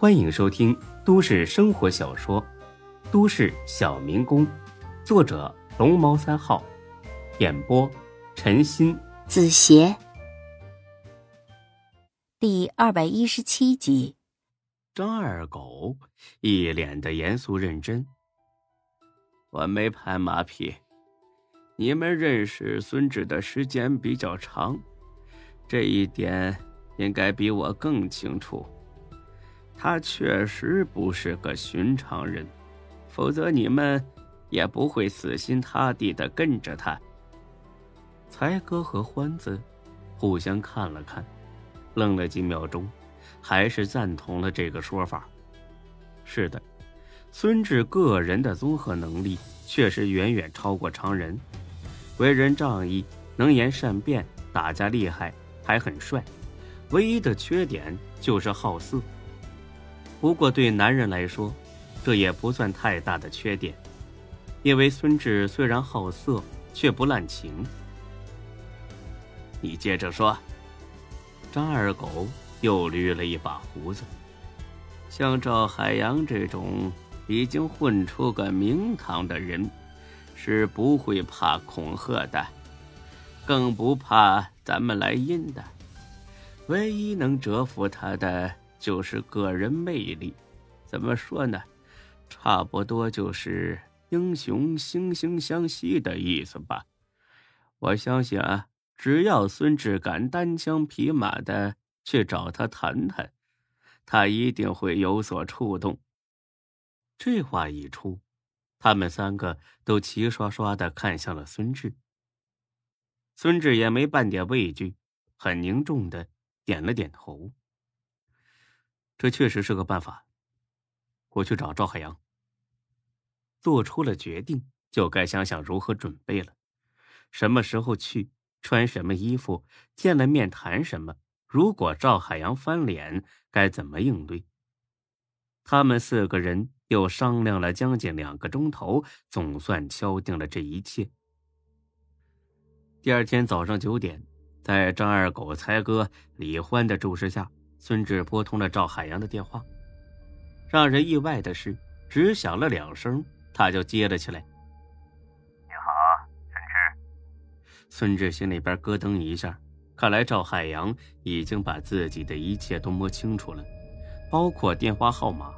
欢迎收听都市生活小说《都市小民工》，作者龙猫三号，演播陈鑫、子邪，第二百一十七集。张二狗一脸的严肃认真。我没拍马屁，你们认识孙志的时间比较长，这一点应该比我更清楚。他确实不是个寻常人，否则你们也不会死心塌地的跟着他。才哥和欢子互相看了看，愣了几秒钟，还是赞同了这个说法。是的，孙志个人的综合能力确实远远超过常人，为人仗义，能言善辩，打架厉害，还很帅。唯一的缺点就是好色。不过对男人来说，这也不算太大的缺点，因为孙志虽然好色，却不滥情。你接着说。张二狗又捋了一把胡子。像赵海洋这种已经混出个名堂的人，是不会怕恐吓的，更不怕咱们来阴的。唯一能折服他的。就是个人魅力，怎么说呢？差不多就是英雄惺惺相惜的意思吧。我相信啊，只要孙志敢单枪匹马的去找他谈谈，他一定会有所触动。这话一出，他们三个都齐刷刷的看向了孙志。孙志也没半点畏惧，很凝重的点了点头。这确实是个办法。我去找赵海洋。做出了决定，就该想想如何准备了。什么时候去？穿什么衣服？见了面谈什么？如果赵海洋翻脸，该怎么应对？他们四个人又商量了将近两个钟头，总算敲定了这一切。第二天早上九点，在张二狗、才哥、李欢的注视下。孙志拨通了赵海洋的电话，让人意外的是，只响了两声，他就接了起来。你好，孙志。孙志心里边咯噔一下，看来赵海洋已经把自己的一切都摸清楚了，包括电话号码，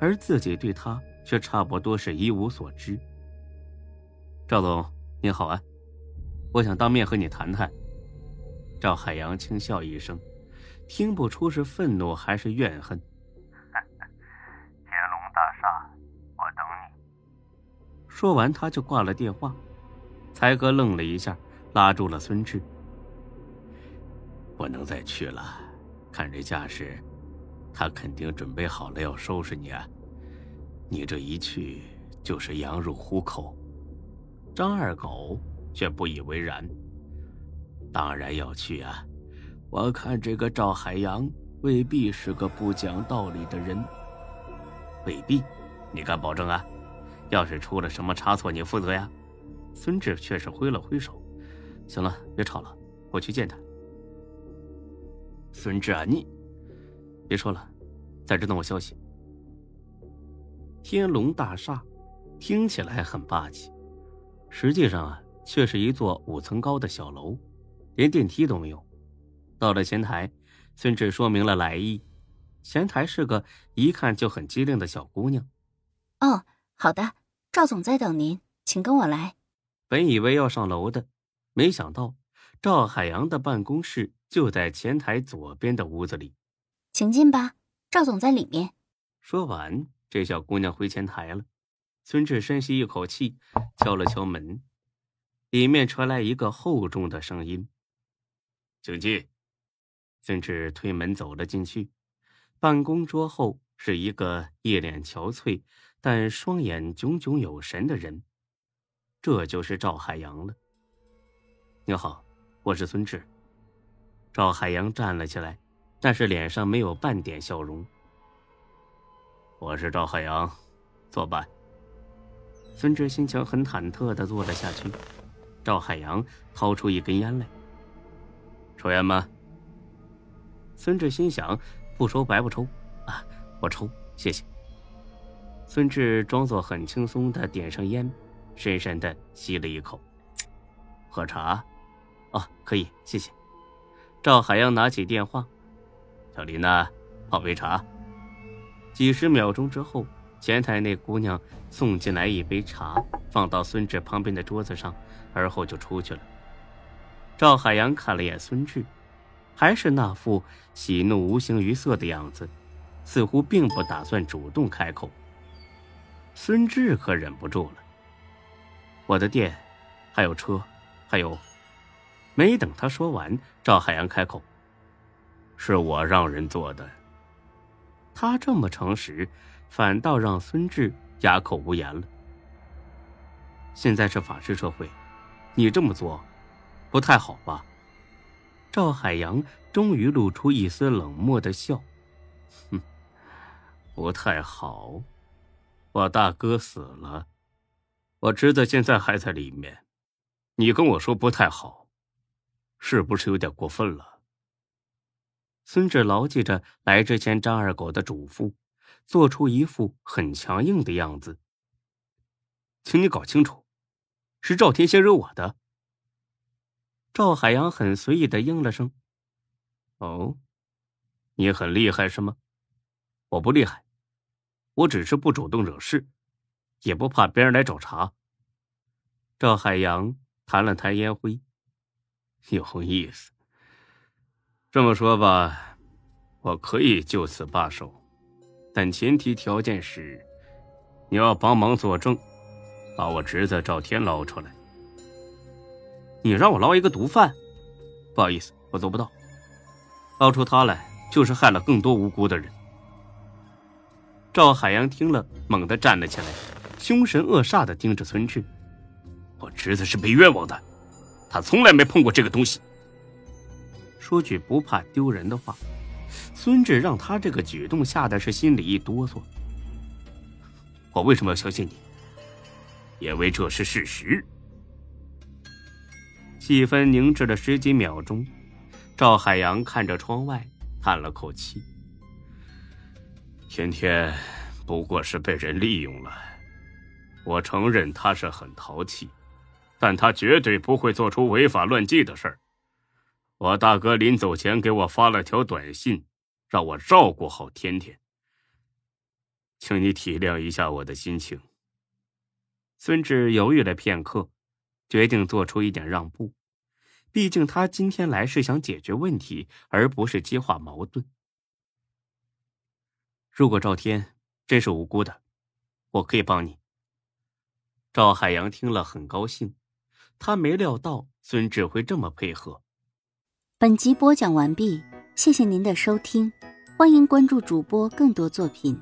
而自己对他却差不多是一无所知。赵总，你好啊，我想当面和你谈谈。赵海洋轻笑一声。听不出是愤怒还是怨恨。天龙大厦，我等你。说完，他就挂了电话。才哥愣了一下，拉住了孙志：“不能再去了，看这架势，他肯定准备好了要收拾你啊！你这一去就是羊入虎口。”张二狗却不以为然：“当然要去啊！”我看这个赵海洋未必是个不讲道理的人，未必，你敢保证啊？要是出了什么差错，你负责呀？孙志却是挥了挥手，行了，别吵了，我去见他。孙志啊，你别说了，在这等我消息。天龙大厦听起来很霸气，实际上啊，却是一座五层高的小楼，连电梯都没有。到了前台，孙志说明了来意。前台是个一看就很机灵的小姑娘。哦，好的，赵总在等您，请跟我来。本以为要上楼的，没想到赵海洋的办公室就在前台左边的屋子里。请进吧，赵总在里面。说完，这小姑娘回前台了。孙志深吸一口气，敲了敲门，里面传来一个厚重的声音：“请进。”孙志推门走了进去，办公桌后是一个一脸憔悴但双眼炯炯有神的人，这就是赵海洋了。你好，我是孙志。赵海洋站了起来，但是脸上没有半点笑容。我是赵海洋，坐吧。孙志心情很忐忑的坐了下去。赵海洋掏出一根烟来，抽烟吗？孙志心想，不抽白不抽，啊，我抽，谢谢。孙志装作很轻松的点上烟，深深的吸了一口。喝茶？哦，可以，谢谢。赵海洋拿起电话：“小林呐，泡杯茶。”几十秒钟之后，前台那姑娘送进来一杯茶，放到孙志旁边的桌子上，而后就出去了。赵海洋看了眼孙志，还是那副喜怒无形于色的样子，似乎并不打算主动开口。孙志可忍不住了：“我的店，还有车，还有……”没等他说完，赵海洋开口：“是我让人做的。”他这么诚实，反倒让孙志哑口无言了。现在是法治社会，你这么做，不太好吧？赵海洋终于露出一丝冷漠的笑：“哼，不太好。我大哥死了，我侄子现在还在里面，你跟我说不太好，是不是有点过分了？”孙志牢记着来之前张二狗的嘱咐，做出一副很强硬的样子。请你搞清楚，是赵天先惹我的。赵海洋很随意的应了声：“哦，你很厉害是吗？我不厉害，我只是不主动惹事，也不怕别人来找茬。”赵海洋弹了弹烟灰，有意思。这么说吧，我可以就此罢手，但前提条件是，你要帮忙作证，把我侄子赵天捞出来。你让我捞一个毒贩？不好意思，我做不到。捞出他来，就是害了更多无辜的人。赵海洋听了，猛地站了起来，凶神恶煞的盯着孙志：“我侄子是被冤枉的，他从来没碰过这个东西。”说句不怕丢人的话，孙志让他这个举动吓得是心里一哆嗦。我为什么要相信你？因为这是事实。气氛凝滞了十几秒钟，赵海洋看着窗外，叹了口气：“天天不过是被人利用了。我承认他是很淘气，但他绝对不会做出违法乱纪的事儿。”我大哥临走前给我发了条短信，让我照顾好天天。请你体谅一下我的心情。孙志犹豫了片刻，决定做出一点让步，毕竟他今天来是想解决问题，而不是激化矛盾。如果赵天真是无辜的，我可以帮你。赵海洋听了很高兴，他没料到孙志会这么配合。本集播讲完毕，谢谢您的收听，欢迎关注主播更多作品。